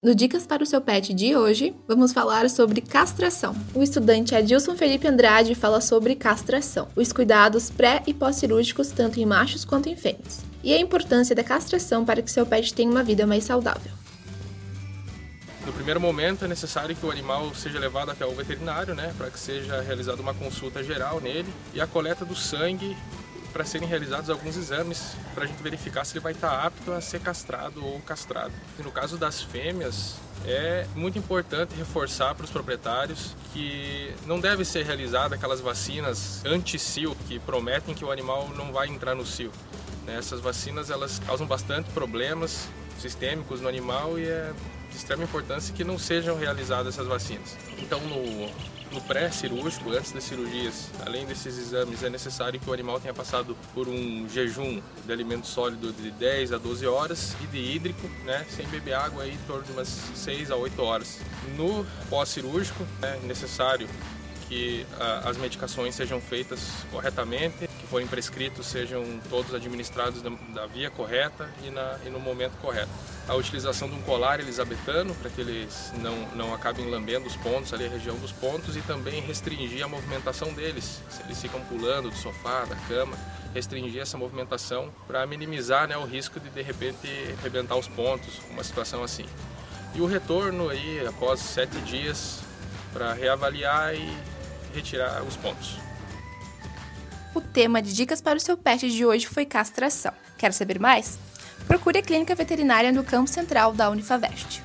No Dicas para o seu pet de hoje, vamos falar sobre castração. O estudante Adilson Felipe Andrade fala sobre castração, os cuidados pré e pós-cirúrgicos tanto em machos quanto em fêmeas, e a importância da castração para que seu pet tenha uma vida mais saudável. No primeiro momento é necessário que o animal seja levado até o veterinário, né, para que seja realizada uma consulta geral nele e a coleta do sangue para serem realizados alguns exames para a gente verificar se ele vai estar apto a ser castrado ou castrado. E no caso das fêmeas, é muito importante reforçar para os proprietários que não deve ser realizada aquelas vacinas anti-cio que prometem que o animal não vai entrar no cio. Né, essas vacinas elas causam bastante problemas sistêmicos no animal e é de extrema importância que não sejam realizadas essas vacinas. Então, no, no pré-cirúrgico, antes das cirurgias, além desses exames, é necessário que o animal tenha passado por um jejum de alimento sólido de 10 a 12 horas e de hídrico, né, sem beber água aí, em torno de umas 6 a 8 horas. No pós-cirúrgico, é necessário que a, as medicações sejam feitas corretamente, que forem prescritos sejam todos administrados da, da via correta e, na, e, no momento correto. A utilização de um colar elisabetano para que eles não, não acabem lambendo os pontos, ali a região dos pontos e também restringir a movimentação deles, se eles ficam pulando do sofá, da cama, restringir essa movimentação para minimizar né, o risco de de repente arrebentar os pontos, uma situação assim. E o retorno aí após sete dias para reavaliar e retirar os pontos. O tema de dicas para o seu pet de hoje foi castração. Quer saber mais? Procure a clínica veterinária no campo central da Unifavest.